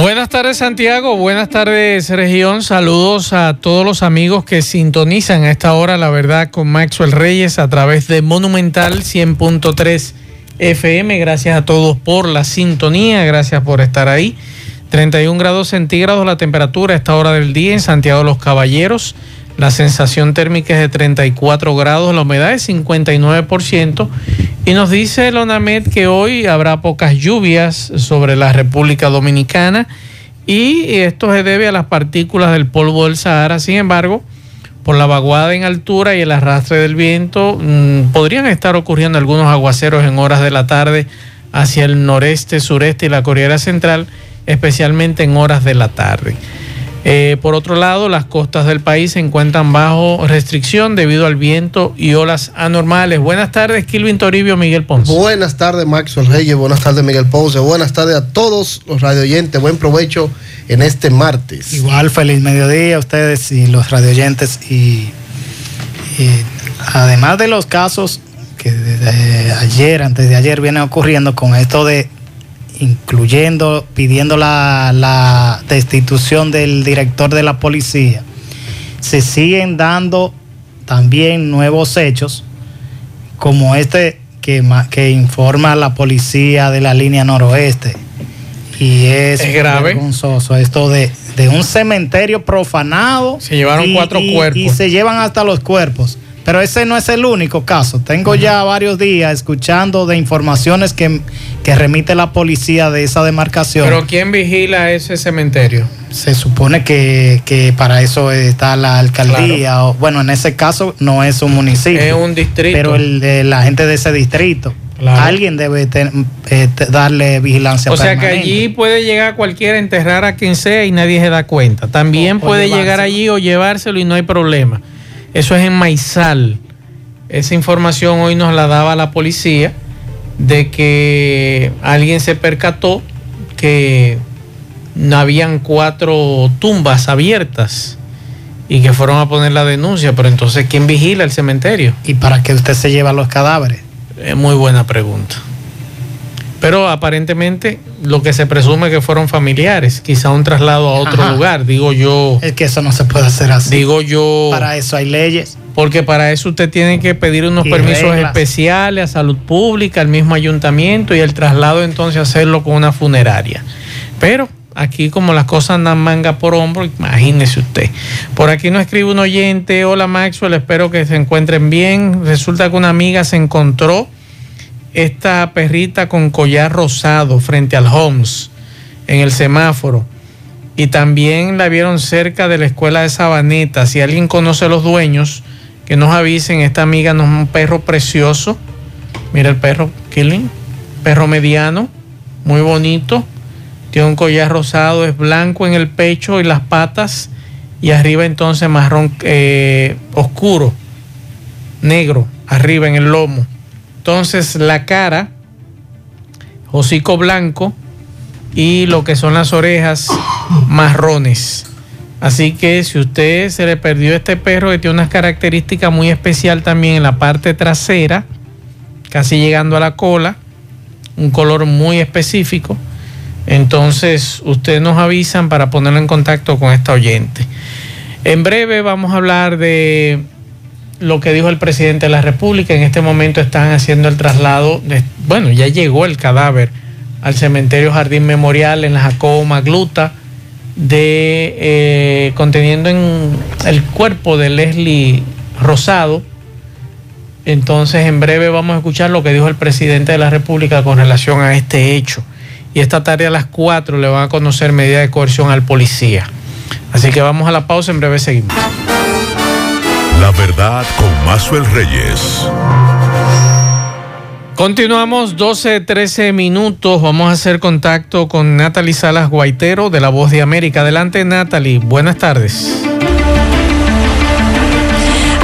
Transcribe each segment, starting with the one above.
Buenas tardes Santiago, buenas tardes región, saludos a todos los amigos que sintonizan a esta hora la verdad con Maxwell Reyes a través de Monumental 100.3 FM, gracias a todos por la sintonía, gracias por estar ahí. 31 grados centígrados la temperatura a esta hora del día en Santiago de los Caballeros, la sensación térmica es de 34 grados, la humedad es 59% y nos dice el ONAMED que hoy habrá pocas lluvias sobre la República Dominicana y esto se debe a las partículas del polvo del Sahara. Sin embargo, por la vaguada en altura y el arrastre del viento, mmm, podrían estar ocurriendo algunos aguaceros en horas de la tarde hacia el noreste, sureste y la Corriera Central, especialmente en horas de la tarde. Eh, por otro lado, las costas del país se encuentran bajo restricción debido al viento y olas anormales. Buenas tardes, Kilvin Toribio, Miguel Ponce. Buenas tardes, Maxwell Reyes. Buenas tardes, Miguel Ponce. Buenas tardes a todos los radioyentes. Buen provecho en este martes. Igual, feliz mediodía a ustedes y los radioyentes. Y, y además de los casos que desde ayer, antes de ayer, vienen ocurriendo con esto de incluyendo, pidiendo la, la, destitución del director de la policía, se siguen dando también nuevos hechos, como este que, que informa la policía de la línea noroeste. Y es, es grave. vergonzoso esto de, de, un cementerio profanado. Se llevaron y, cuatro y, cuerpos. Y se llevan hasta los cuerpos. Pero ese no es el único caso. Tengo uh -huh. ya varios días escuchando de informaciones que, que, remite la policía de esa demarcación. ¿Pero quién vigila ese cementerio? Se supone que, que para eso está la alcaldía. Claro. O, bueno, en ese caso no es un municipio. Es un distrito. Pero el de la gente de ese distrito. Claro. Alguien debe te, eh, te, darle vigilancia. O sea que allí puede llegar cualquiera enterrar a quien sea y nadie se da cuenta. También o, puede o llegar allí o llevárselo y no hay problema. Eso es en Maizal. Esa información hoy nos la daba la policía de que alguien se percató que habían cuatro tumbas abiertas y que fueron a poner la denuncia, pero entonces ¿quién vigila el cementerio? ¿Y para qué usted se lleva los cadáveres? Es muy buena pregunta. Pero aparentemente lo que se presume que fueron familiares, quizá un traslado a otro Ajá. lugar, digo yo. Es que eso no se puede hacer así. Digo yo. Para eso hay leyes. Porque para eso usted tiene que pedir unos y permisos reglas. especiales a salud pública, al mismo ayuntamiento y el traslado entonces hacerlo con una funeraria. Pero aquí como las cosas andan manga por hombro, imagínese usted. Por aquí nos escribe un oyente, hola Maxwell, espero que se encuentren bien. Resulta que una amiga se encontró esta perrita con collar rosado frente al Homes en el semáforo. Y también la vieron cerca de la escuela de Sabaneta. Si alguien conoce a los dueños, que nos avisen. Esta amiga no es un perro precioso. Mira el perro, Killing. Perro mediano, muy bonito. Tiene un collar rosado, es blanco en el pecho y las patas. Y arriba entonces marrón eh, oscuro, negro, arriba en el lomo. Entonces la cara, hocico blanco y lo que son las orejas marrones. Así que si usted se le perdió este perro que tiene unas características muy especial también en la parte trasera, casi llegando a la cola, un color muy específico, entonces ustedes nos avisan para ponerlo en contacto con esta oyente. En breve vamos a hablar de lo que dijo el presidente de la República. En este momento están haciendo el traslado, bueno, ya llegó el cadáver al cementerio Jardín Memorial en la Jacobo Magluta, eh, conteniendo en el cuerpo de Leslie Rosado. Entonces, en breve vamos a escuchar lo que dijo el presidente de la República con relación a este hecho. Y esta tarde a las 4 le van a conocer medida de coerción al policía. Así que vamos a la pausa, en breve seguimos. La verdad con Mazuel Reyes. Continuamos 12, 13 minutos. Vamos a hacer contacto con Natalie Salas Guaitero de La Voz de América. Adelante, Natalie. Buenas tardes.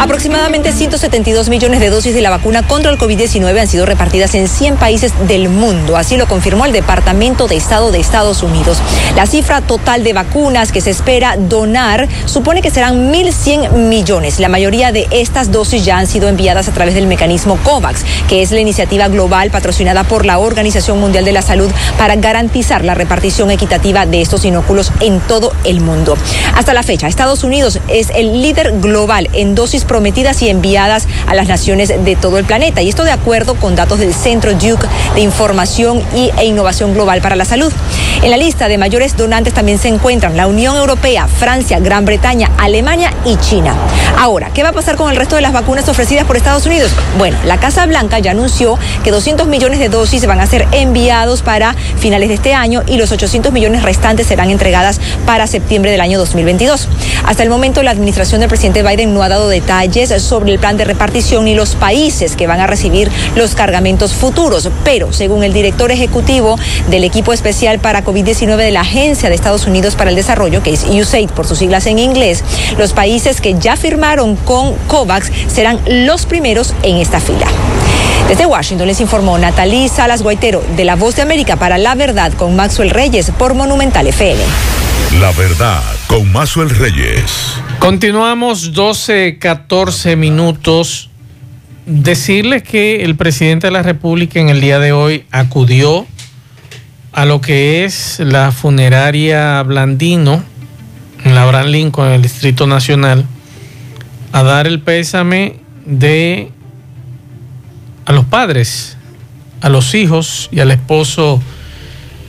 Aproximadamente 172 millones de dosis de la vacuna contra el COVID-19 han sido repartidas en 100 países del mundo. Así lo confirmó el Departamento de Estado de Estados Unidos. La cifra total de vacunas que se espera donar supone que serán 1.100 millones. La mayoría de estas dosis ya han sido enviadas a través del mecanismo COVAX, que es la iniciativa global patrocinada por la Organización Mundial de la Salud para garantizar la repartición equitativa de estos inóculos en todo el mundo. Hasta la fecha, Estados Unidos es el líder global en dosis prometidas y enviadas a las naciones de todo el planeta. Y esto de acuerdo con datos del Centro Duke de Información y, e Innovación Global para la Salud. En la lista de mayores donantes también se encuentran la Unión Europea, Francia, Gran Bretaña, Alemania y China. Ahora, ¿qué va a pasar con el resto de las vacunas ofrecidas por Estados Unidos? Bueno, la Casa Blanca ya anunció que 200 millones de dosis van a ser enviados para finales de este año y los 800 millones restantes serán entregadas para septiembre del año 2022. Hasta el momento, la administración del presidente Biden no ha dado detalles sobre el plan de repartición ni los países que van a recibir los cargamentos futuros, pero según el director ejecutivo del equipo especial para COVID-19 de la Agencia de Estados Unidos para el Desarrollo, que es USAID por sus siglas en inglés, los países que ya firmaron con COVAX serán los primeros en esta fila. Desde Washington les informó Natalí Salas Guaitero de La Voz de América para La Verdad con Maxwell Reyes por Monumental FM. La Verdad con Maxwell Reyes. Continuamos 12, 14 minutos. Decirles que el presidente de la República en el día de hoy acudió a lo que es la funeraria Blandino en la Abraham Lincoln, en el Distrito Nacional, a dar el pésame de a los padres, a los hijos y al esposo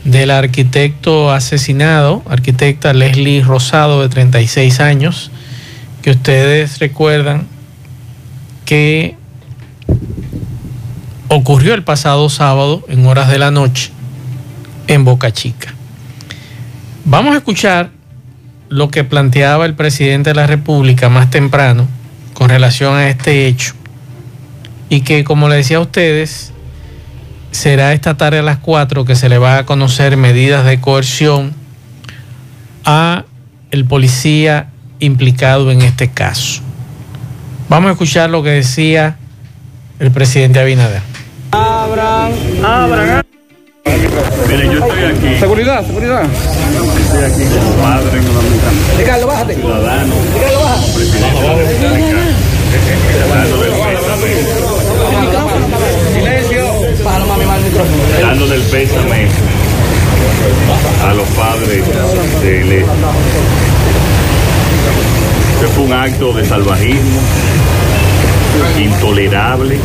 del arquitecto asesinado, arquitecta Leslie Rosado de 36 años, que ustedes recuerdan que ocurrió el pasado sábado en horas de la noche en Boca Chica. Vamos a escuchar lo que planteaba el presidente de la República más temprano con relación a este hecho y que como le decía a ustedes, será esta tarde a las 4 que se le va a conocer medidas de coerción a el policía implicado en este caso. Vamos a escuchar lo que decía el presidente Abinader. Abran, abran. Miren, yo estoy aquí. Seguridad, seguridad. Estoy aquí como padre, Ricardo, bájate. ciudadano, Ricardo, baja. presidente de la República, dando del pésame, Silencio. Bájalo, mami, mal el micrófono. dando del pésame a los padres de Leslie. Este fue un acto de salvajismo intolerable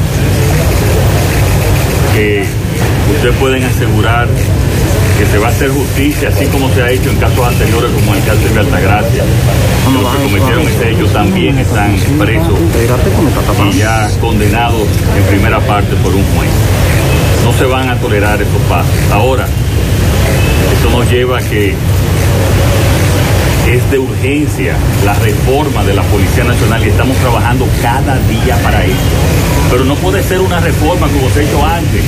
que ustedes pueden asegurar que se va a hacer justicia, así como se ha hecho en casos anteriores como el caso de Altagracia. Los que cometieron ese hecho también están presos y ya condenados en primera parte por un juez. No se van a tolerar esos pasos. Ahora, esto nos lleva a que es de urgencia la reforma de la Policía Nacional y estamos trabajando cada día para eso. Pero no puede ser una reforma como se ha hecho antes,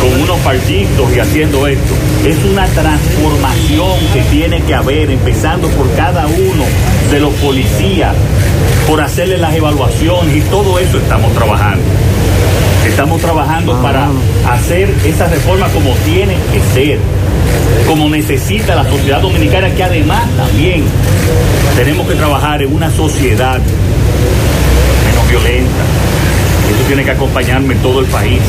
con unos partidos y haciendo esto. Es una transformación que tiene que haber, empezando por cada uno de los policías, por hacerle las evaluaciones y todo eso estamos trabajando. Estamos trabajando para hacer esa reforma como tiene que ser, como necesita la sociedad dominicana, que además también tenemos que trabajar en una sociedad menos violenta. Eso tiene que acompañarme en todo el país.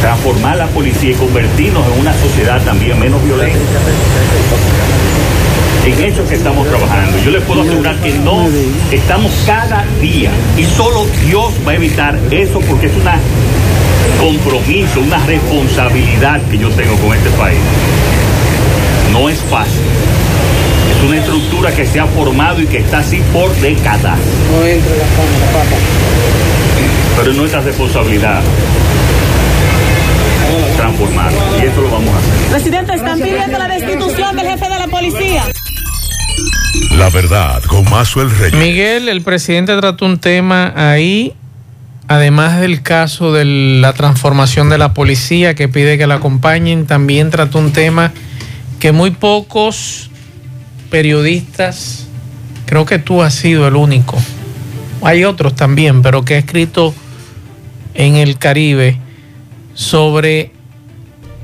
Transformar la policía y convertirnos en una sociedad también menos violenta. En eso es que estamos trabajando. Yo les puedo asegurar que no estamos cada día y solo Dios va a evitar eso porque es una compromiso, una responsabilidad que yo tengo con este país. No es fácil. Es una estructura que se ha formado y que está así por décadas. No entre la cámara, papá. Pero es nuestra responsabilidad transformarla y eso lo vamos a hacer. Presidente, están pidiendo la destitución del jefe de la policía. La Verdad con Maxwell Reyes. Miguel, el presidente trató un tema ahí, además del caso de la transformación de la policía que pide que la acompañen, también trató un tema que muy pocos periodistas creo que tú has sido el único. Hay otros también, pero que ha escrito en el Caribe sobre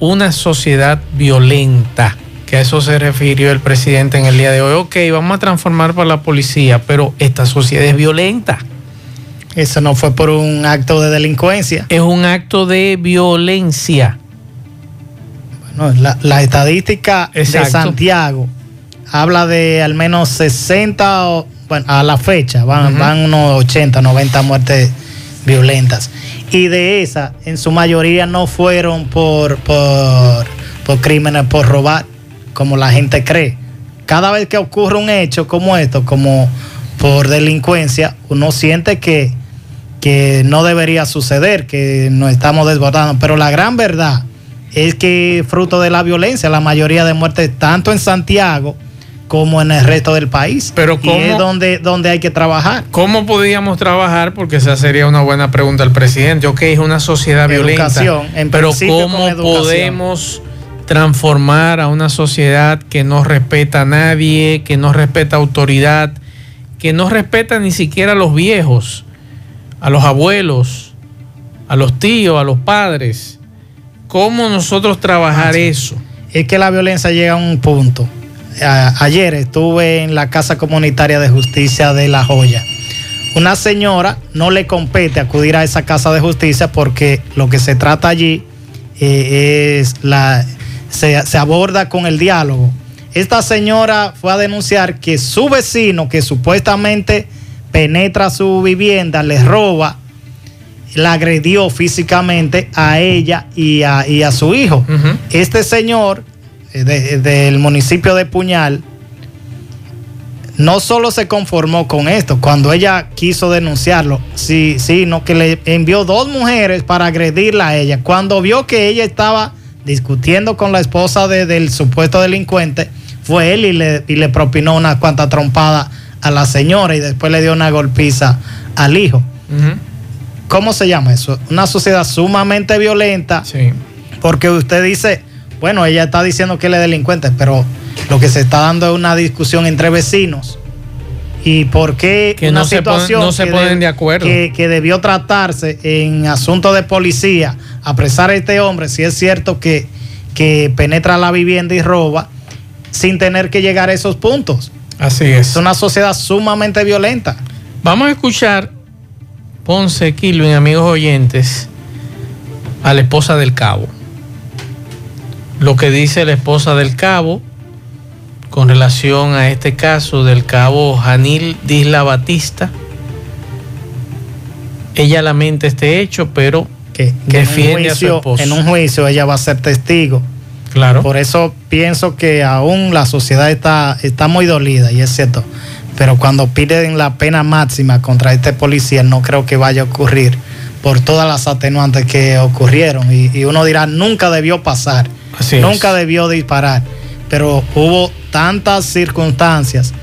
una sociedad violenta, que a eso se refirió el presidente en el día de hoy. Ok, vamos a transformar para la policía, pero esta sociedad es violenta. Eso no fue por un acto de delincuencia. Es un acto de violencia. Bueno, la, la estadística Exacto. de Santiago habla de al menos 60, o- bueno, a la fecha, van unos 80, 90 muertes violentas. Y de esas, en su mayoría no fueron por, por, por crímenes, por robar, como la gente cree. Cada vez que ocurre un hecho como esto, como por delincuencia, uno siente que, que no debería suceder, que nos estamos desbordando. Pero la gran verdad es que fruto de la violencia, la mayoría de muertes, tanto en Santiago como en el resto del país. Pero y ¿cómo? es donde, donde hay que trabajar. ¿Cómo podíamos trabajar? Porque esa sería una buena pregunta al presidente. Ok, es una sociedad Educación, violenta. en pero ¿cómo educación. podemos transformar a una sociedad que no respeta a nadie, que no respeta autoridad, que no respeta ni siquiera a los viejos, a los abuelos, a los tíos, a los padres? ¿Cómo nosotros trabajar eso? Es que la violencia llega a un punto. Ayer estuve en la Casa Comunitaria de Justicia de La Joya. Una señora no le compete acudir a esa casa de justicia porque lo que se trata allí eh, es la se, se aborda con el diálogo. Esta señora fue a denunciar que su vecino, que supuestamente penetra su vivienda, le roba, la agredió físicamente a ella y a, y a su hijo. Este señor eh, de- del municipio de Puñal no solo se conformó con esto, cuando ella quiso denunciarlo, sí, sino que le envió dos mujeres para agredirla a ella. Cuando vio que ella estaba discutiendo con la esposa de- del supuesto delincuente, fue él y le, y le propinó una cuanta trompada a la señora y después le dio una golpiza al hijo. ¿Cómo se llama eso? Una sociedad sumamente violenta Sí. porque usted dice, bueno, ella está diciendo que él es delincuente, pero lo que se está dando es una discusión entre vecinos. ¿Y por qué Que una no se situación ponen- no se que ponen de acuerdo. Que, que debió tratarse en asunto de policía, apresar a este hombre, si es cierto que, que penetra la vivienda y roba, sin tener que llegar a esos puntos? Así es. Es una sociedad sumamente violenta. Vamos a escuchar, Ponce, Kilvin, amigos oyentes, a la esposa del cabo. Lo que dice la esposa del cabo con relación a este caso del cabo Janil Disla Batista. Ella lamenta este hecho, pero Que, defiende a su esposo. en un juicio ella va a ser testigo. Claro, Por eso pienso que aún la sociedad está, está muy dolida, y es cierto. Pero cuando piden la pena máxima contra este policía, no creo que vaya a ocurrir por todas las atenuantes que ocurrieron. Y, y uno dirá, nunca debió pasar, Así es. nunca debió disparar. Pero hubo tantas circunstancias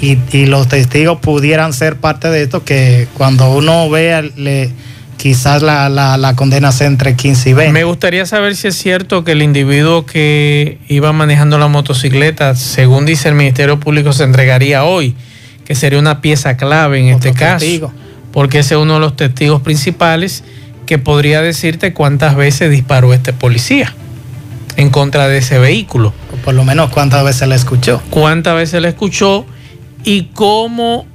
y, y los testigos pudieran ser parte de esto que cuando uno vea, le, quizás la, la, la condena sea entre 15 y 20. Me gustaría saber si es cierto que el individuo que iba manejando la motocicleta, según dice el Ministerio Público, se entregaría hoy, que sería una pieza clave en Otro este caso, porque ese es uno de los testigos principales que podría decirte cuántas veces disparó este policía en contra de ese vehículo, por lo menos cuántas veces la escuchó. cuántas veces la escuchó y cómo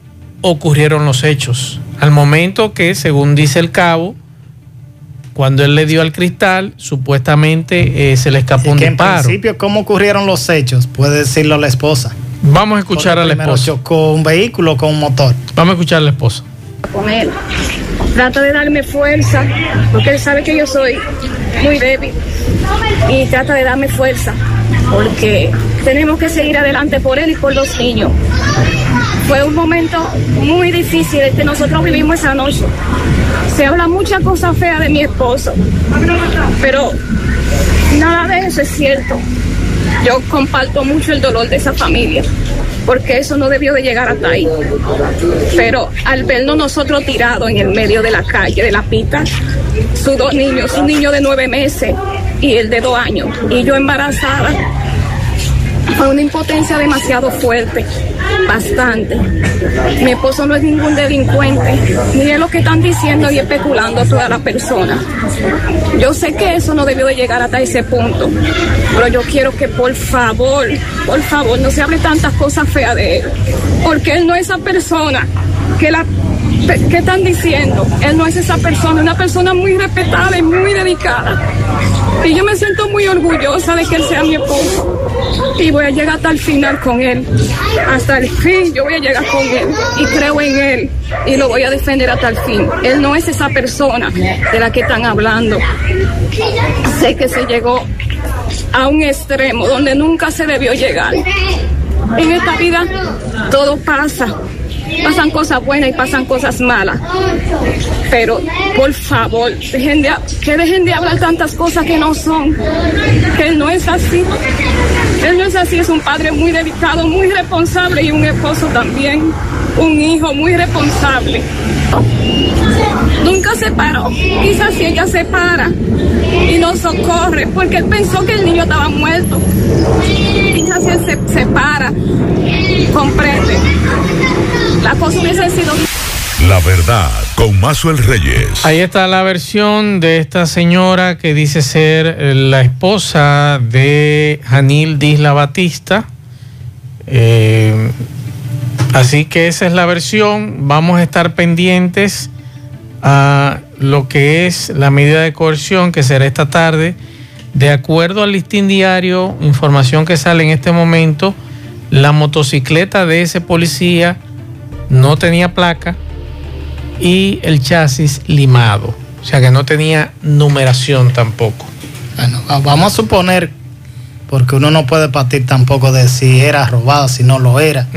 ocurrieron los hechos. Al momento que, según dice el cabo, cuando él le dio al cristal, supuestamente eh, se le escapó Y un que en disparo. principio, ¿cómo ocurrieron los hechos? Puede decirlo la esposa. Vamos a escuchar Porque a la esposa. chocó un vehículo con un motor. Vamos a escuchar a la esposa. con él. Trata de darme fuerza, porque él sabe que yo soy muy débil. Y trata de darme fuerza, porque tenemos que seguir adelante por él y por los niños. Fue un momento muy difícil el que nosotros vivimos esa noche. Se habla mucha cosa fea de mi esposo, pero nada de eso es cierto. Yo comparto mucho el dolor de esa familia, porque eso no debió de llegar hasta ahí. Pero al vernos nosotros tirados en el medio de la calle, de la pista, sus dos niños, un niño de nueve meses y el de dos años, y yo embarazada, Fue una impotencia demasiado fuerte, bastante. Mi esposo no es ningún delincuente, ni es lo que están diciendo y especulando todas las personas. Yo sé que eso no debió de llegar hasta ese punto, pero yo quiero que por favor, por favor, no se hable tantas cosas feas de él, porque él no es esa persona que ¿Qué están diciendo? Él no es esa persona, una persona muy respetada y muy dedicada. Y yo me siento muy orgullosa de que él sea mi esposo. Y voy a llegar hasta el final con él. Hasta el fin yo voy a llegar con él. Y creo en él. Y lo voy a defender hasta el fin. Él no es esa persona de la que están hablando. Sé que se llegó a un extremo donde nunca se debió llegar. En esta vida todo pasa pasan cosas buenas y pasan cosas malas. Pero por favor, dejen de, que dejen de hablar tantas cosas que no son, que él no es así. Él no es así, es un padre muy dedicado, muy responsable y un esposo también, un hijo muy responsable. Nunca se paró, quizás si ella se para y nos socorre, porque él pensó que el niño estaba muerto. Quizás si él se, se para, comprende la cosa hubiese sido... La verdad, con Mazuel Reyes. Ahí está la versión de esta señora que dice ser la esposa de Janil Disla Batista. Eh, así que esa es la versión. Vamos a estar pendientes a lo que es la medida de coerción que será esta tarde. De acuerdo al listín diario, información que sale en este momento, la motocicleta de ese policía no tenía placa y el chasis limado, o sea que no tenía numeración tampoco. Bueno, vamos a suponer, porque uno no puede partir tampoco de si era robada, si no lo era.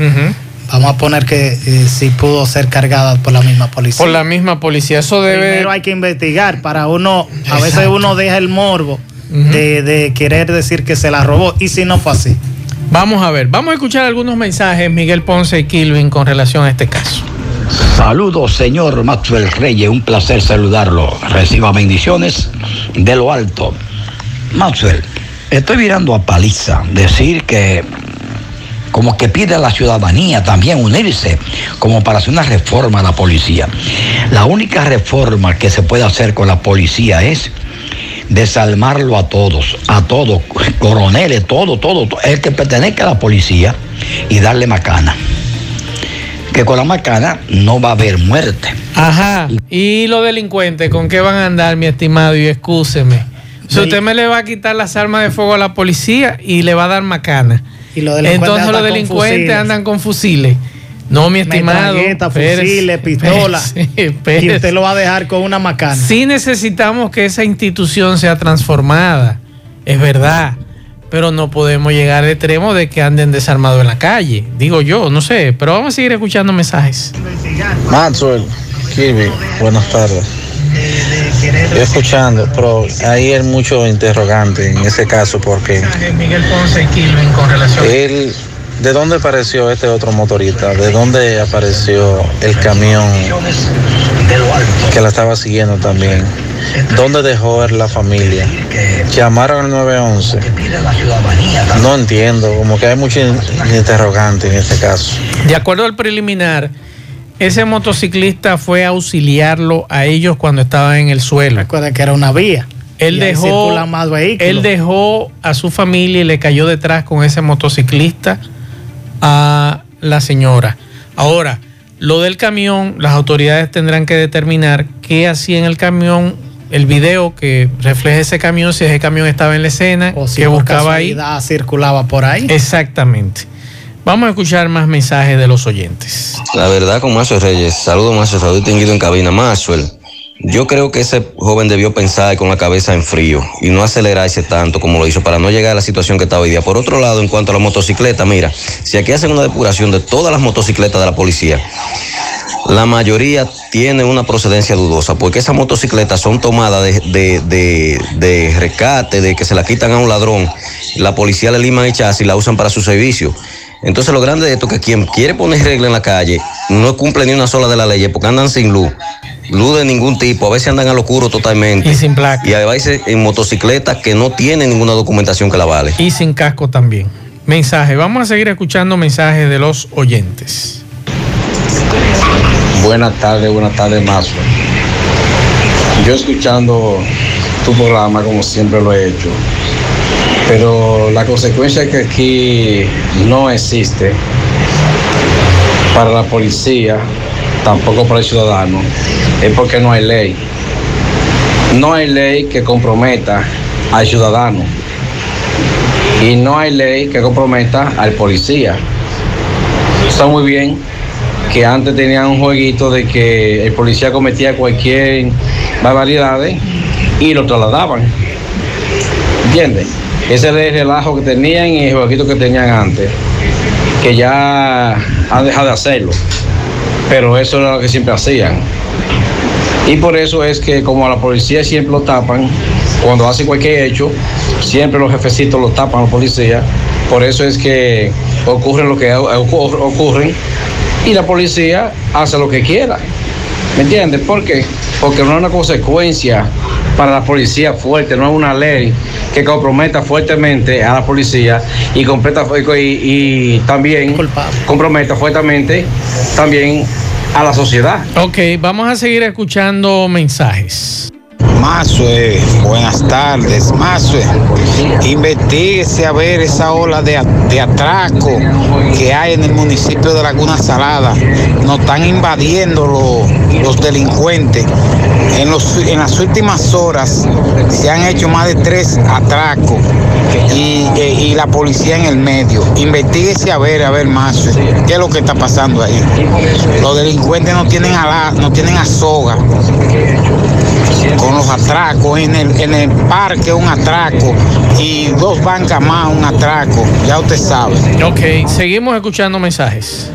Vamos a poner que eh, si pudo ser cargada por la misma policía. Por la misma policía, eso debe... Primero hay que investigar para uno, a veces uno deja el morbo de, de querer decir que se la robó y si no fue así. Vamos a ver, vamos a escuchar algunos mensajes, Miguel Ponce y Kilvin, con relación a este caso. Saludos, señor Maxwell Reyes, un placer saludarlo. Reciba bendiciones de lo alto. Maxwell, estoy mirando a Paliza decir que como que pide a la ciudadanía también unirse como para hacer una reforma a la policía. La única reforma que se puede hacer con la policía es desalmarlo a todos, a todos, coroneles, todo, todo, todo, el que pertenezca a la policía y darle macana. Que con la macana no va a haber muerte. Ajá. Y los delincuentes, ¿con qué van a andar, mi estimado? Y excúseme. Si usted me le va a quitar las armas de fuego a la policía y le va a dar macana. Y los Entonces los delincuentes andan con fusiles. No, mi estimado. fusiles, pistolas. Y usted lo va a dejar con una macana. Sí necesitamos que esa institución sea transformada. Es verdad. Pero no podemos llegar al extremo de que anden desarmados en la calle. Digo yo, no sé. Pero vamos a seguir escuchando mensajes. Maxwell, Kirby, buenas tardes. Estoy escuchando, pero hay mucho interrogante en ese caso porque Miguel Ponce y Kilvin con relación él ¿De dónde apareció este otro motorista? ¿De dónde apareció el camión que la estaba siguiendo también? ¿Dónde dejó la familia? Llamaron al 911. No entiendo, como que hay mucho interrogante en este caso. De acuerdo al preliminar, ese motociclista fue a auxiliarlo a ellos cuando estaban en el suelo. Recuerda que era una vía. Él dejó, él dejó a su familia y le cayó detrás con ese motociclista a la señora. Ahora, lo del camión, las autoridades tendrán que determinar qué hacía en el camión, el video que refleja ese camión, si ese camión estaba en la escena, o si que buscaba ahí. circulaba por ahí. Exactamente. Vamos a escuchar más mensajes de los oyentes. La verdad con Mazo Reyes, saludo Mazo, saludo distinguido en cabina. Maxwell, yo creo que ese joven debió pensar con la cabeza en frío y no acelerarse tanto como lo hizo para no llegar a la situación que está hoy día. Por otro lado, en cuanto a la motocicleta, mira, si aquí hacen una depuración de todas las motocicletas de la policía, la mayoría tiene una procedencia dudosa, porque esas motocicletas son tomadas de, de, rescate, de que se la quitan a un ladrón, la policía le liman el chasis y la usan para su servicio. Entonces lo grande de esto es que quien quiere poner regla en la calle no cumple ni una sola de las leyes porque andan sin luz luz de ningún tipo, a veces andan a locuro totalmente. Y sin placa. Y a veces en motocicletas que no tienen ninguna documentación que la vale. Y sin casco también. mensaje. Vamos a seguir escuchando mensajes de los oyentes. Buenas tardes, buenas tardes, Mazo. Yo escuchando tu programa como siempre lo he hecho, pero la consecuencia es que aquí no existe para la policía, tampoco para el ciudadano, es porque no hay ley. No hay ley que comprometa al ciudadano y no hay ley que comprometa al policía. Está muy bien que antes tenían un jueguito de que el policía cometía cualquier barbaridad y lo trasladaban. ¿Entiendes? Ese era el relajo que tenían y el jueguito que tenían antes, que ya han dejado de hacerlo. Pero eso era lo que siempre hacían. Y por eso es que como a la policía siempre lo tapan, cuando hace cualquier hecho, siempre los jefecitos lo tapan a la policía. Por eso es que ocurre lo que ocurre, ocurren y la policía hace lo que quiera. ¿Me entiendes? ¿Por qué? Porque no es una consecuencia para la policía fuerte, no es una ley que comprometa fuertemente a la policía y, completa, y, y también comprometa fuertemente también a la sociedad. Ok, vamos a seguir escuchando mensajes. Mazue, buenas tardes. Mazue, investiguese a ver esa ola de, de, atraco que hay en el municipio de Laguna Salada. Nos están invadiendo los, los delincuentes. En, los, en las últimas horas se han hecho más de tres atracos y, y la policía en el medio. Investíguese a ver, a ver, Mazue, qué es lo que está pasando ahí. Los delincuentes no tienen a, no tienen a con los atracos, en el, en el parque un atraco y dos bancas más un atraco, ya usted sabe. Ok, seguimos escuchando mensajes.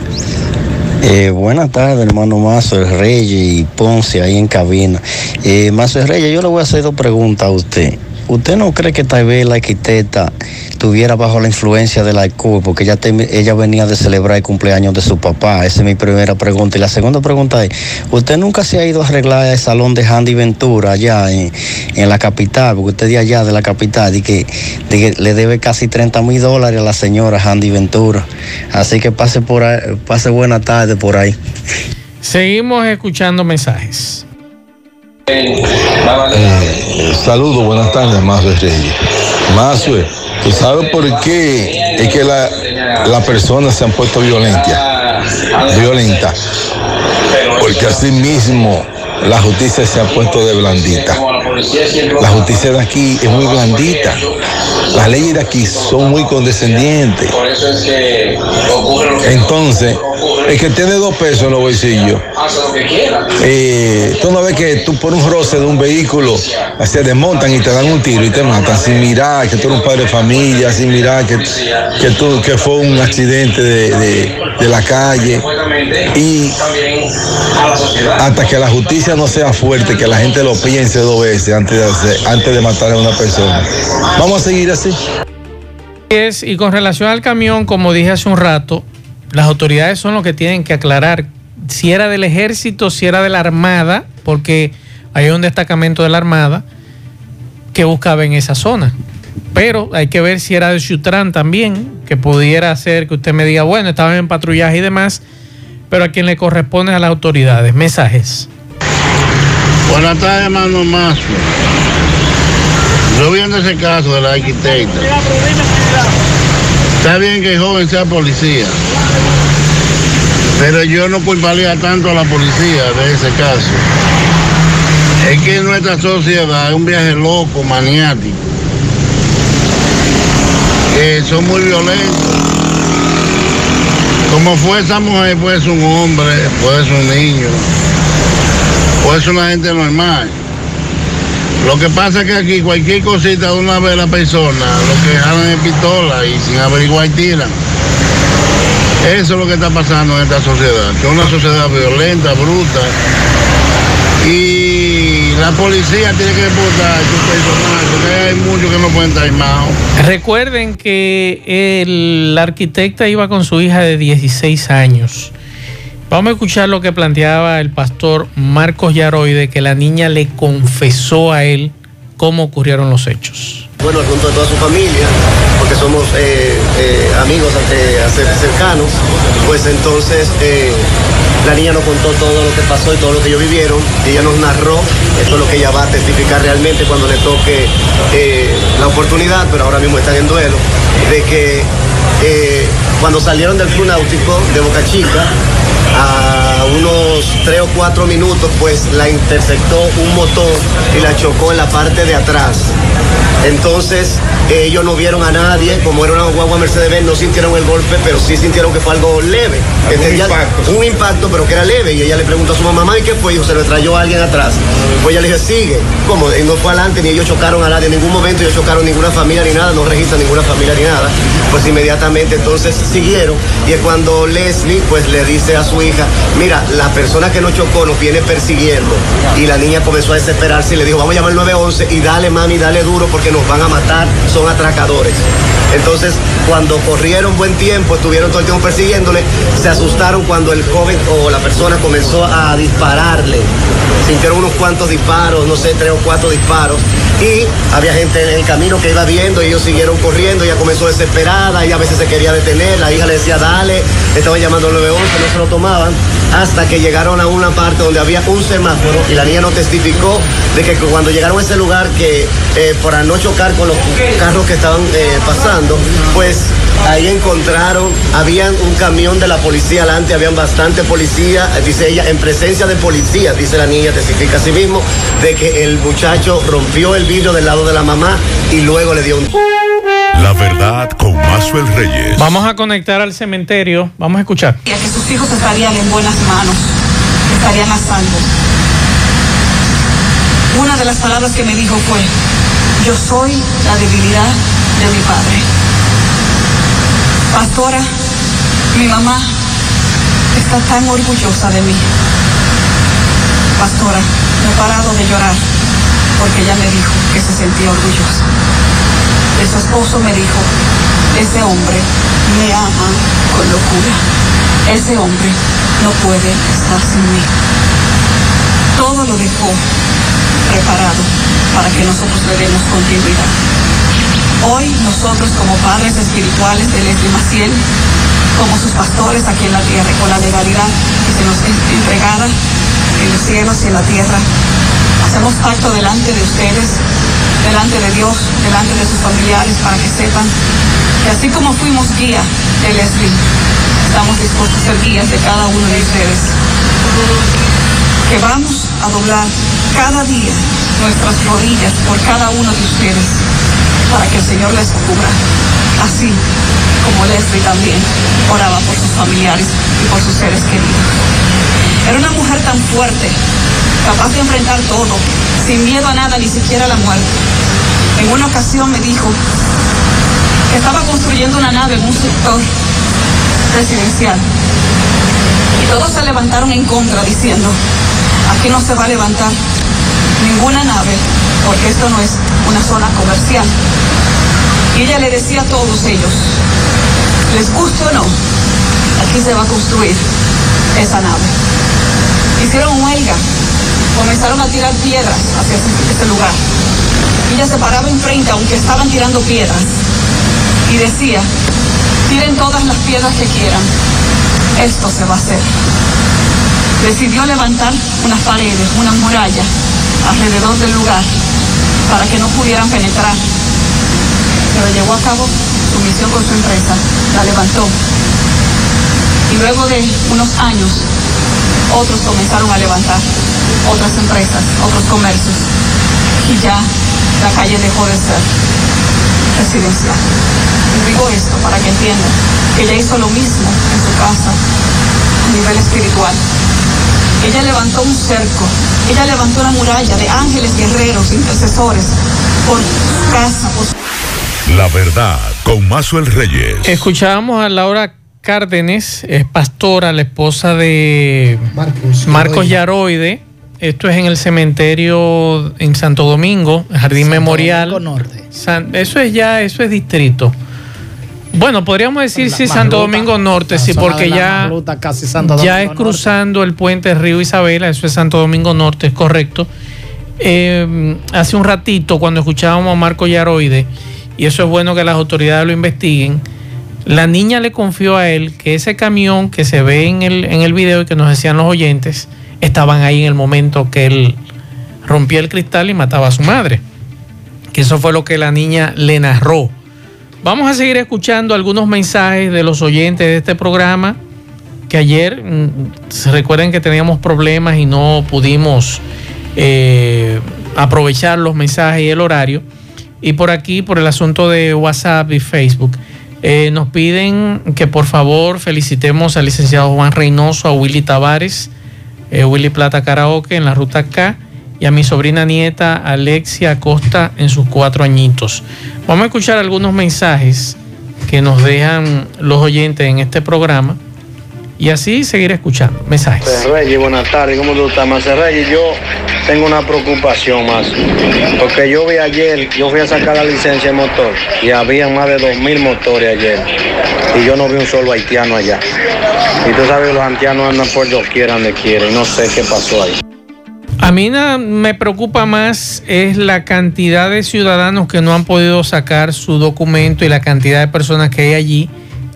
Eh, buenas tardes, hermano Mazo, el Reyes y Ponce ahí en cabina. Eh, Mazo el Reyes, yo le voy a hacer dos preguntas a usted. ¿Usted no cree que tal vez la arquitecta estuviera bajo la influencia del alcohol porque ella, venía de celebrar el cumpleaños de su papá? Esa es mi primera pregunta. Y la segunda pregunta es, ¿usted nunca se ha ido a arreglar el salón de Handy Ventura allá en, la capital? Porque usted de allá de la capital y que le debe casi 30 mil dólares a la señora Handy Ventura. Así que pase, por ahí, pase buena tarde por ahí. Seguimos escuchando mensajes. Eh, saludos, buenas tardes, Mazue Reyes. Mazue, ¿tú sabes por qué es que las la personas se han puesto violentas? Violenta. Porque así mismo la justicia se ha puesto de blandita. La justicia de aquí es muy blandita. Las leyes de aquí son muy condescendientes. Entonces, el que tiene dos pesos en los bolsillos, eh, tú no ves que tú por un roce de un vehículo se desmontan y te dan un tiro y te matan sin mirar que tú eres un padre de familia, sin mirar que, que, tú, que fue un accidente de, de, de la calle. Y hasta que la justicia no sea fuerte, que la gente lo piense dos veces antes de, hacer, antes de matar a una persona. Vamos a seguir así. Es, y con relación al camión, como dije hace un rato, las autoridades son los que tienen que aclarar si era del ejército, si era de la armada, porque hay un destacamento de la armada que buscaba en esa zona. Pero hay que ver si era de Sutran también, que pudiera ser que usted me diga, bueno, estaban en patrullaje y demás, pero a quien le corresponde a las autoridades. Mensajes. Buenas tardes, hermano Mazo. Yo viendo ese caso de la arquitecta. Está bien que el joven sea policía, pero yo no culparía tanto a la policía de ese caso. Es que nuestra sociedad es un viaje loco, maniático, que son muy violentos. Como fue esa mujer, puede ser un hombre, puede ser un niño, puede ser una gente normal. Lo que pasa es que aquí cualquier cosita de una vez la persona, lo que jalan es pistola y sin averiguar tiran. Eso es lo que está pasando en esta sociedad, que es una sociedad violenta, bruta. Y la policía tiene que reportar su personal, porque hay muchos que no pueden estar armados. Recuerden que el arquitecta iba con su hija de 16 años. Vamos a escuchar lo que planteaba el pastor Marcos Yaroy de que la niña le confesó a él cómo ocurrieron los hechos. Bueno, junto a toda su familia, porque somos eh, eh, amigos cer- cercanos, pues entonces eh, la niña nos contó todo lo que pasó y todo lo que ellos vivieron, y ella nos narró, esto es lo que ella va a testificar realmente cuando le toque eh, la oportunidad, pero ahora mismo están en duelo, de que eh, cuando salieron del club náutico de Boca Chica, a unos tres o cuatro minutos, pues la interceptó un motor y la chocó en la parte de atrás. Entonces ellos no vieron a nadie, como era una guagua Mercedes-Benz, no sintieron el golpe, pero sí sintieron que fue algo leve. Este, impacto. Un impacto, pero que era leve. Y ella le preguntó a su mamá, ¿y qué fue? Dijo, se le trayó a alguien atrás. Pues ella le dijo, sigue. ¿Cómo? Y no fue adelante, ni ellos chocaron a nadie. En ningún momento ellos chocaron ninguna familia ni nada, no registran ninguna familia ni nada. Pues inmediatamente entonces siguieron. Y es cuando Leslie pues le dice a su hija, mira, la persona que nos chocó nos viene persiguiendo. Y la niña comenzó a desesperarse y le dijo, vamos a llamar al 911 y dale mami, dale duro porque nos van a matar, son atracadores. Entonces, cuando corrieron buen tiempo, estuvieron todo el tiempo persiguiéndole, se asustaron cuando el joven o la persona comenzó a dispararle. Sintieron unos cuantos disparos, no sé, tres o cuatro disparos. Y había gente en el camino que iba viendo y ellos siguieron corriendo. Ella comenzó desesperada y a veces se quería detener. La hija le decía, dale, estaban llamando al 911, no se lo tomaban. Hasta que llegaron a una parte donde había un semáforo y la niña nos testificó de que cuando llegaron a ese lugar que eh, para no chocar con los carros que estaban eh, pasando, pues ahí encontraron, habían un camión de la policía adelante, habían bastante policía, dice ella, en presencia de policía, dice la niña, testifica a sí mismo, de que el muchacho rompió el vidrio del lado de la mamá y luego le dio un... La verdad con Mazuel Reyes. Vamos a conectar al cementerio. Vamos a escuchar. y a que sus hijos estarían en buenas manos, estarían a salvo. Una de las palabras que me dijo fue, yo soy la debilidad de mi padre. Pastora, mi mamá está tan orgullosa de mí. Pastora, no he parado de llorar porque ella me dijo que se sentía orgullosa. Su esposo me dijo, ese hombre me ama con locura. Ese hombre no puede estar sin mí. Todo lo dejó preparado para que nosotros le demos continuidad. Hoy nosotros como padres espirituales de Leslie Maciel, como sus pastores aquí en la tierra, con la legalidad que se nos es entregada en los cielos y en la tierra, hacemos pacto delante de ustedes, delante de Dios, delante de sus familiares, para que sepan que así como fuimos guía de Leslie, estamos dispuestos a ser guías de cada uno de ustedes. Que vamos a doblar cada día nuestras rodillas por cada uno de ustedes para que el Señor les cubra. Así como Leslie también oraba por sus familiares y por sus seres queridos. Era una mujer tan fuerte, capaz de enfrentar todo, sin miedo a nada, ni siquiera a la muerte. En una ocasión me dijo que estaba construyendo una nave en un sector residencial. Y todos se levantaron en contra diciendo, aquí no se va a levantar ninguna nave porque esto no es una zona comercial. Y ella le decía a todos ellos, les guste o no, aquí se va a construir esa nave. Hicieron huelga, comenzaron a tirar piedras hacia ese, ese lugar. Ella se paraba enfrente, aunque estaban tirando piedras, y decía, tiren todas las piedras que quieran, esto se va a hacer. Decidió levantar unas paredes, una muralla alrededor del lugar para que no pudieran penetrar. Pero llevó a cabo su misión con su empresa, la levantó. Y luego de unos años, otros comenzaron a levantar, otras empresas, otros comercios. Y ya la calle dejó de ser residencial. Les digo esto para que entiendan que ella hizo lo mismo en su casa, a nivel espiritual. Ella levantó un cerco, ella levantó una muralla de ángeles guerreros, intercesores, por su casa, por su La verdad con Mazuel Reyes. Escuchábamos a Laura Cárdenes, es pastora, la esposa de Marcos, Yaroide. Esto es en el cementerio en Santo Domingo, Jardín Memorial. San- eso es ya, eso es distrito. Bueno, podríamos decir sí Santo Domingo Norte, sí, porque ya, casi Santo ya Domingo es cruzando el puente Río Isabela, eso es Santo Domingo Norte, es correcto. Eh, hace un ratito, cuando escuchábamos a Marco Yaroide, y eso es bueno que las autoridades lo investiguen. La niña le confió a él que ese camión que se ve en el, en el video y que nos decían los oyentes, estaban ahí en el momento que él rompía el cristal y mataba a su madre. Que eso fue lo que la niña le narró. Vamos a seguir escuchando algunos mensajes de los oyentes de este programa. Que ayer, mm, se recuerden que teníamos problemas y no pudimos eh, aprovechar los mensajes y el horario. Y por aquí, por el asunto de WhatsApp y Facebook, eh, nos piden que por favor felicitemos al licenciado Juan Reynoso, a Willy Tavares, eh, Willy Plata Karaoke en la ruta K y a mi sobrina nieta Alexia Acosta en sus cuatro añitos. Vamos a escuchar algunos mensajes que nos dejan los oyentes en este programa y así seguir escuchando mensajes. Reyes, buenas tardes, ¿cómo tú estás, Marce Reyes? Yo tengo una preocupación más, porque yo vi ayer, yo fui a sacar la licencia de motor y había más de 2.000 motores ayer y yo no vi un solo haitiano allá. Y tú sabes los haitianos andan por doquier donde quieren, no sé qué pasó ahí. A mí me preocupa más es la cantidad de ciudadanos que no han podido sacar su documento y la cantidad de personas que hay allí.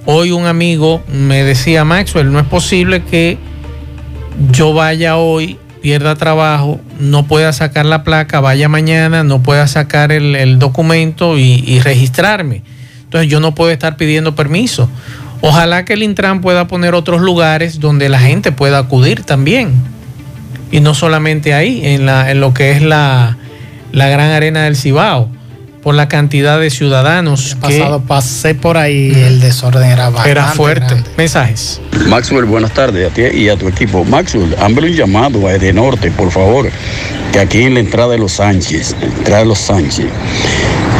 Hoy un amigo me decía, Maxwell, no es posible que yo vaya hoy, pierda trabajo, no pueda sacar la placa, vaya mañana, no pueda sacar el, documento y, y registrarme. Entonces yo no puedo estar pidiendo permiso. Ojalá que el Intran pueda poner otros lugares donde la gente pueda acudir también y no solamente ahí, en, la, en lo que es la, la gran arena del Cibao, por la cantidad de ciudadanos que Pasado pasé por ahí, el desorden era bastante era fuerte. grande. Mensajes. Maxwell, buenas tardes a ti y a tu equipo. Maxwell, hazme un llamado a Edenorte, por favor, que aquí en la entrada de los Sánchez, entrada de los Sánchez,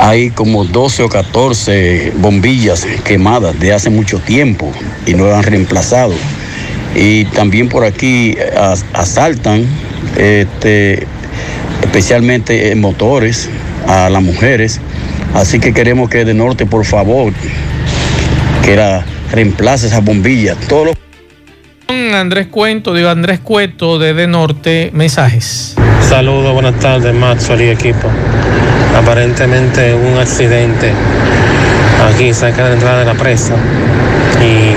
hay como 12 o 14 bombillas quemadas de hace mucho tiempo y no las han reemplazado. Y también por aquí eh, as- asaltan, este, especialmente en motores, a las mujeres. Así que queremos que Edenorte, por favor, que la reemplace esas bombillas. Todos los Andrés Cuento, digo Andrés Cueto de De Norte, mensajes. Saludos, buenas tardes, Maxwell y equipo. Aparentemente hubo un accidente aquí cerca de la entrada de la presa y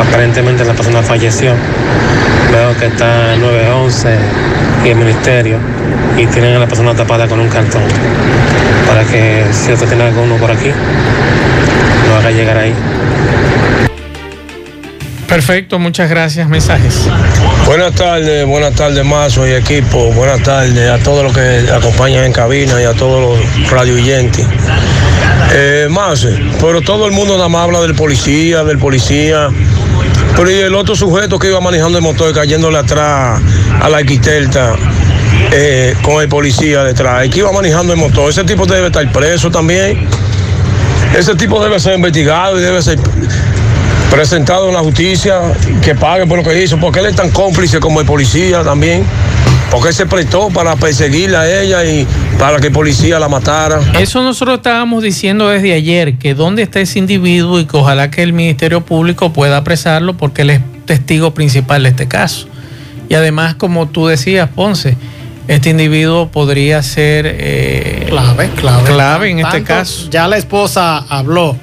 aparentemente la persona falleció. Veo que está el 911 y el ministerio y tienen a la persona tapada con un cartón para que si usted tiene alguno por aquí, lo haga llegar ahí. Perfecto, muchas gracias. Mensajes. Buenas tardes, buenas tardes, Mazo y equipo. Buenas tardes a todos los que acompañan en cabina y a todos los radio oyentes. Eh, Mazo, pero todo el mundo nada más habla del policía, del policía. Pero y el otro sujeto que iba manejando el motor cayéndole atrás a la arquitecta eh, con el policía detrás, que iba manejando el motor, ese tipo debe estar preso también. Ese tipo debe ser investigado y debe ser presentado en la justicia, que pague por lo que hizo, porque él es tan cómplice como el policía también, porque se prestó para perseguirla a ella y para que el policía la matara. Eso nosotros estábamos diciendo desde ayer, que dónde está ese individuo y que ojalá que el Ministerio Público pueda apresarlo porque él es testigo principal de este caso. Y además, como tú decías, Ponce, este individuo podría ser eh, clave, clave. clave en este caso. Ya la esposa habló,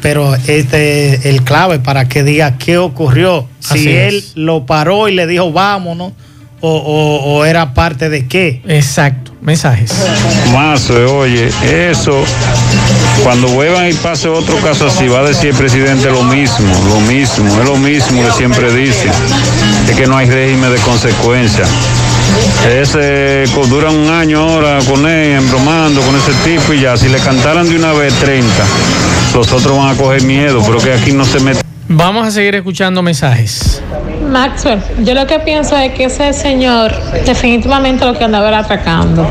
pero este es el clave para que diga qué ocurrió. Si Así él es. lo paró y le dijo vámonos, o, o- o era parte de qué. Exacto, mensajes. Mazo, oye, eso, cuando vuelvan y pase otro caso así, va a decir el presidente lo mismo, lo mismo, es lo mismo que siempre dice, es que no hay régimen de consecuencia. Ese dura un año ahora con él, embromando con ese tipo y ya, si le cantaran de una vez 30, los otros van a coger miedo, pero que aquí no se mete. Vamos a seguir escuchando mensajes. Maxwell, yo lo que pienso es que ese señor definitivamente lo que andaba era atracando.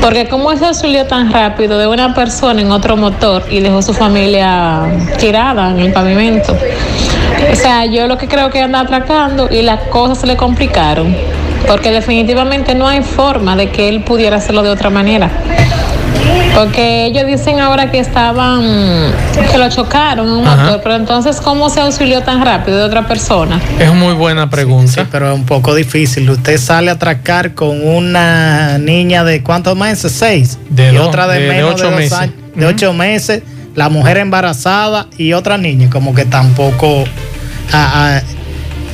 Porque como eso subió tan rápido de una persona en otro motor y dejó su familia tirada en el pavimento. O sea, yo lo que creo que anda atracando y las cosas se le complicaron. Porque definitivamente no hay forma de que él pudiera hacerlo de otra manera. Porque ellos dicen ahora que estaban, que lo chocaron en un Ajá. motor, pero entonces, ¿cómo se auxilió tan rápido de otra persona? Es muy buena pregunta. Sí, pero es un poco difícil. Usted sale a atracar con una niña de cuántos meses, seis, De y dos- otra de, de- de menos ocho de dos meses. años, de ocho meses, la mujer embarazada y otra niña, como que tampoco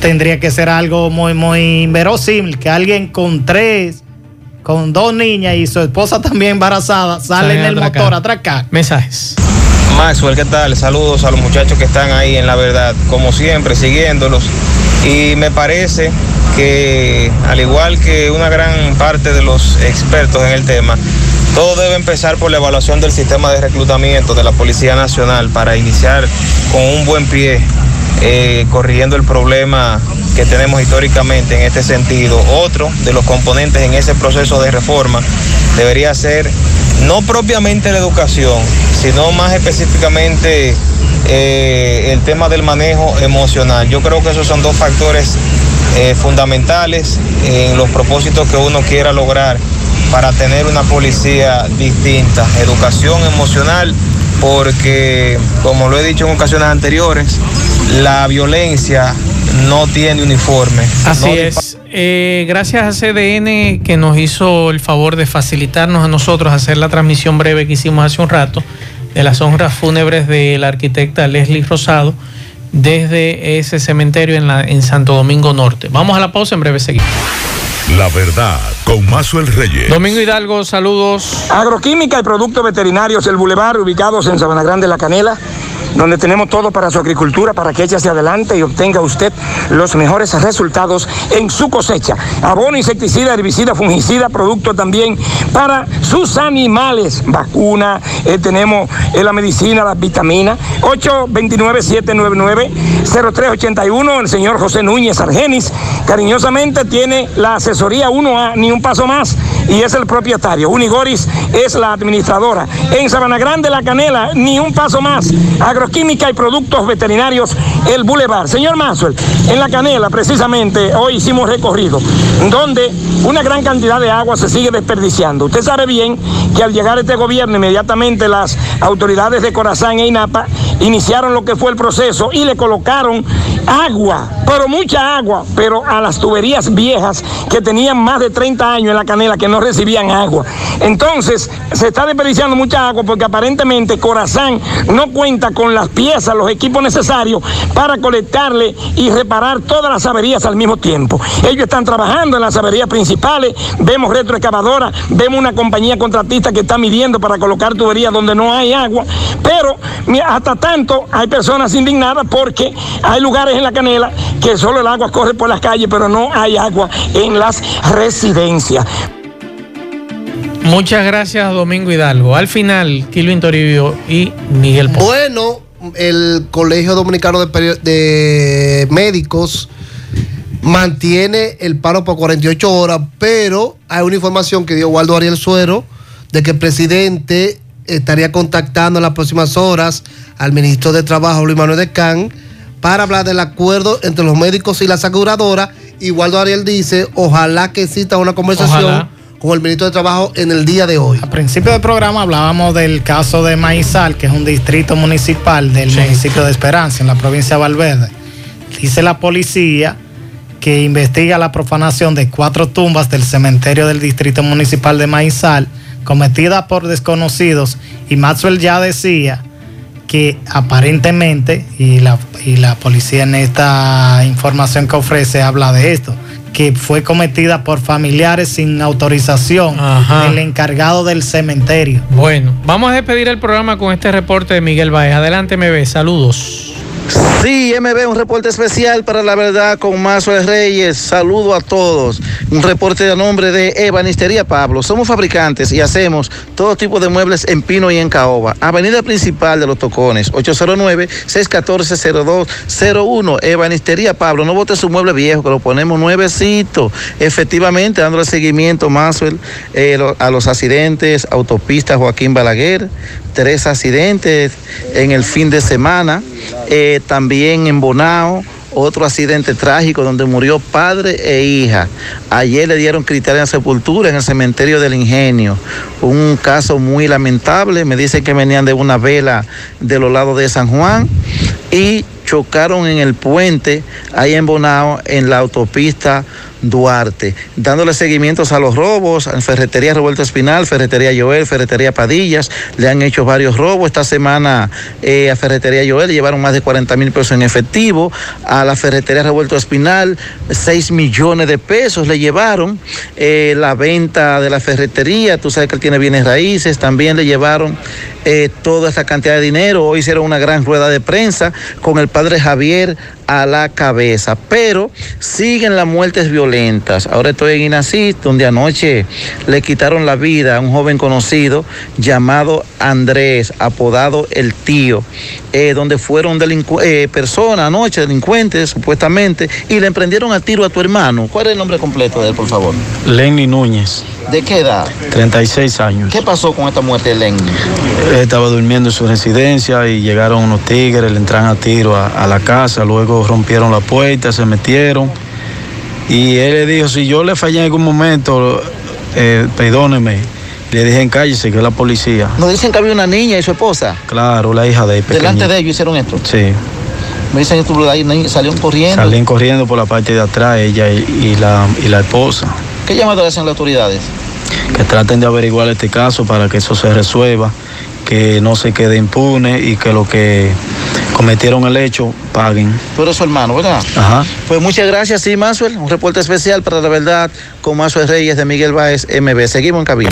tendría que ser algo muy, muy inverosímil, que alguien con tres, con dos niñas y su esposa también embarazada, sale Salen en el atracar. motor a atracar. Mensajes. Maxwell, ¿qué tal? Saludos a los muchachos que están ahí en la verdad, como siempre, siguiéndolos. Y me parece que, al igual que una gran parte de los expertos en el tema, todo debe empezar por la evaluación del sistema de reclutamiento de la Policía Nacional para iniciar con un buen pie, eh, corrigiendo el problema que tenemos históricamente en este sentido. Otro de los componentes en ese proceso de reforma debería ser no propiamente la educación, sino más específicamente eh, el tema del manejo emocional. Yo creo que esos son dos factores eh, fundamentales en los propósitos que uno quiera lograr para tener una policía distinta. Educación emocional, porque como lo he dicho en ocasiones anteriores, la violencia no tiene uniforme. Así No es. Eh, gracias a CDN que nos hizo el favor de facilitarnos a nosotros hacer la transmisión breve que hicimos hace un rato de las honras fúnebres de la arquitecta Leslie Rosado desde ese cementerio en, la, en Santo Domingo Norte. Vamos a la pausa, en breve seguimos. La verdad, con Mazuel Reyes. Domingo Hidalgo, saludos. Agroquímica y productos veterinarios El Boulevard, ubicados en Sabana Grande, La Canela, donde tenemos todo para su agricultura, para que eche hacia adelante y obtenga usted los mejores resultados en su cosecha. Abono, insecticida, herbicida, fungicida, producto también para sus animales. Vacuna, eh, tenemos eh, la medicina, las vitaminas. 829-799-0381, el señor José Núñez Argenis, cariñosamente tiene la asesoría 1A, ni un paso más, y es el propietario. Unigoris es la administradora. En Sabana Grande, La Canela, ni un paso más. Agroquímica y productos veterinarios, el Boulevard. Señor Maxwell, en La Canela, precisamente, hoy hicimos recorrido, donde una gran cantidad de agua se sigue desperdiciando. Usted sabe bien que al llegar este gobierno, inmediatamente las autoridades de Corazán e INAPA iniciaron lo que fue el proceso y le colocaron agua, pero mucha agua, pero a las tuberías viejas que tenían más de 30 años en la canela que no recibían agua. Entonces, se está desperdiciando mucha agua porque aparentemente Corazán no cuenta con las piezas, los equipos necesarios para colectarle y reparar todas las averías al mismo tiempo. Ellos están trabajando en las averías principales, vemos retroexcavadora, vemos una compañía contratista que está midiendo para colocar tuberías donde no hay agua, pero hasta tanto hay personas indignadas porque hay lugares en la canela que solo el agua corre por las calles, pero no hay agua en las residencias. Muchas gracias, Domingo Hidalgo. Al final, Kilvin Toribio y Miguel Ponce. Bueno, el Colegio Dominicano de, Médicos mantiene el paro por 48 horas, pero hay una información que dio Waldo Ariel Suero de que el presidente estaría contactando en las próximas horas al ministro de Trabajo, Luis Manuel de Can, para hablar del acuerdo entre los médicos y la aseguradora. Y Waldo Ariel dice, ojalá que exista una conversación. Con el ministro de Trabajo en el día de hoy. Al principio del programa hablábamos del caso de Maizal, que es un distrito municipal del municipio de Esperanza, en la provincia de Valverde. Dice la policía que investiga la profanación de cuatro tumbas del cementerio del distrito municipal de Maizal, cometida por desconocidos. Y Maxwell ya decía que aparentemente, y la, y la policía en esta información que ofrece habla de esto, que fue cometida por familiares sin autorización Ajá. del encargado del cementerio. Bueno, vamos a despedir el programa con este reporte de Miguel Baez. Adelante, MB. Saludos. Sí, MB, un reporte especial para la verdad con Mazo de Reyes. Saludo a todos. Un reporte a nombre de Ebanistería Pablo. Somos fabricantes y hacemos todo tipo de muebles en pino y en caoba. Avenida principal de los Tocones, 809-614-0201. Ebanistería Pablo. No bote su mueble viejo, que lo ponemos nuevecito. Efectivamente, dándole seguimiento, Mazo, a los accidentes, autopista Joaquín Balaguer. Tres accidentes en el fin de semana. Eh, también en Bonao, otro accidente trágico donde murió padre e hija. Ayer le dieron cristiana sepultura en el cementerio del Ingenio. Un caso muy lamentable. Me dicen que venían de una vela de los lados de San Juan y chocaron en el puente ahí en Bonao en la autopista Duarte, dándole seguimientos a los robos, en Ferretería Revuelto Espinal, Ferretería Joel, Ferretería Padillas, le han hecho varios robos. Esta semana eh, a Ferretería Joel le llevaron más de 40 mil pesos en efectivo, a la Ferretería Revuelto Espinal 6 millones de pesos le llevaron, Eh, la venta de la ferretería, tú sabes que él tiene bienes raíces, también le llevaron eh, toda esta cantidad de dinero. Hoy hicieron una gran rueda de prensa con el padre Javier a la cabeza, pero siguen las muertes violentas. Ahora estoy en Inací, donde anoche le quitaron la vida a un joven conocido llamado Andrés, apodado El Tío, eh, donde fueron eh, personas anoche, delincuentes supuestamente, y le emprendieron a tiro a tu hermano. ¿Cuál es el nombre completo de él, por favor? Lenny Núñez, ¿De qué edad? 36 años. ¿Qué pasó con esta muerte de Lenny? Él estaba durmiendo en su residencia y llegaron unos tigres, le entraron a tiro a, a la casa, luego rompieron la puerta, se metieron. Y él le dijo, si yo le fallé en algún momento, eh, perdóneme. Le dije, cállese, que es la policía. Nos dicen que había una niña y su esposa. Claro, la hija de él. Delante de ellos hicieron esto. Sí. Me dicen que salieron corriendo. Salían corriendo por la parte de atrás, ella y, y la, y la esposa. ¿Qué llamado le hacen las autoridades? que traten de averiguar este caso para que eso se resuelva, que no se quede impune y que los que cometieron el hecho paguen. Tú eres su hermano, ¿verdad? Ajá. Pues muchas gracias, sí, Mazuel. Un reporte especial para la verdad con Mazuel Reyes de Miguel Báez MB. Seguimos en cabina.